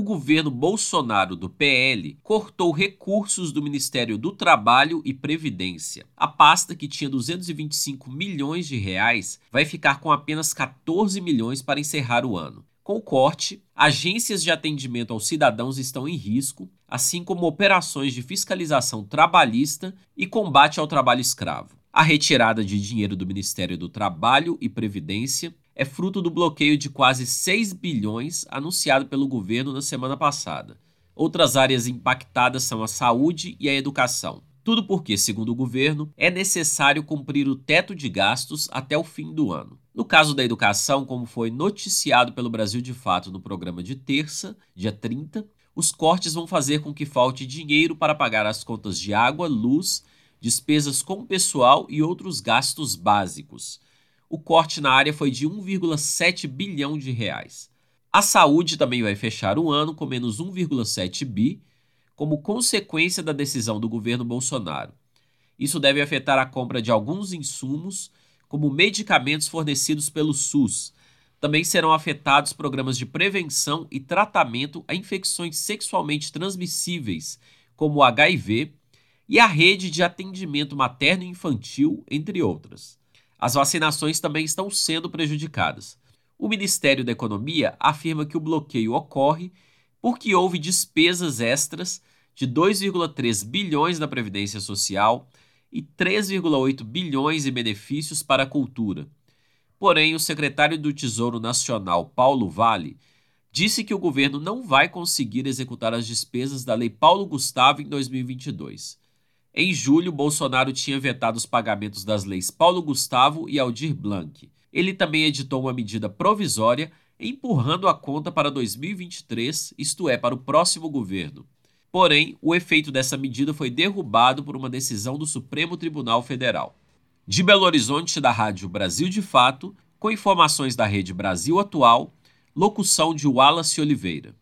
o governo Bolsonaro do PL cortou recursos do Ministério do Trabalho e Previdência. A pasta, que tinha 225 milhões de reais, vai ficar com apenas 14 milhões para encerrar o ano. Com o corte, agências de atendimento aos cidadãos estão em risco, assim como operações de fiscalização trabalhista e combate ao trabalho escravo. A retirada de dinheiro do Ministério do Trabalho e Previdência é fruto do bloqueio de quase 6 bilhões anunciado pelo governo na semana passada. Outras áreas impactadas são a saúde e a educação. Tudo porque, segundo o governo, é necessário cumprir o teto de gastos até o fim do ano. No caso da educação, como foi noticiado pelo Brasil de Fato no programa de terça, dia 30, os cortes vão fazer com que falte dinheiro para pagar as contas de água, luz, despesas com pessoal e outros gastos básicos. O corte na área foi de 1,7 bilhão de reais. A saúde também vai fechar o ano com menos 1,7 bi, como consequência da decisão do governo Bolsonaro. Isso deve afetar a compra de alguns insumos, como medicamentos fornecidos pelo SUS. Também serão afetados programas de prevenção e tratamento a infecções sexualmente transmissíveis, como o HIV, e a rede de atendimento materno e infantil, entre outras. As vacinações também estão sendo prejudicadas. O Ministério da Economia afirma que o bloqueio ocorre porque houve despesas extras de 2,3 bilhões na Previdência Social e 3,8 bilhões em benefícios para a cultura. Porém, o secretário do Tesouro Nacional, Paulo Vale, disse que o governo não vai conseguir executar as despesas da Lei Paulo Gustavo em 2022. Em julho, Bolsonaro tinha vetado os pagamentos das leis Paulo Gustavo e Aldir Blanc. Ele também editou uma medida provisória empurrando a conta para 2023, isto é, para o próximo governo. Porém, o efeito dessa medida foi derrubado por uma decisão do Supremo Tribunal Federal. De Belo Horizonte, da Rádio Brasil de Fato, com informações da Rede Brasil Atual, locução de Wallace Oliveira.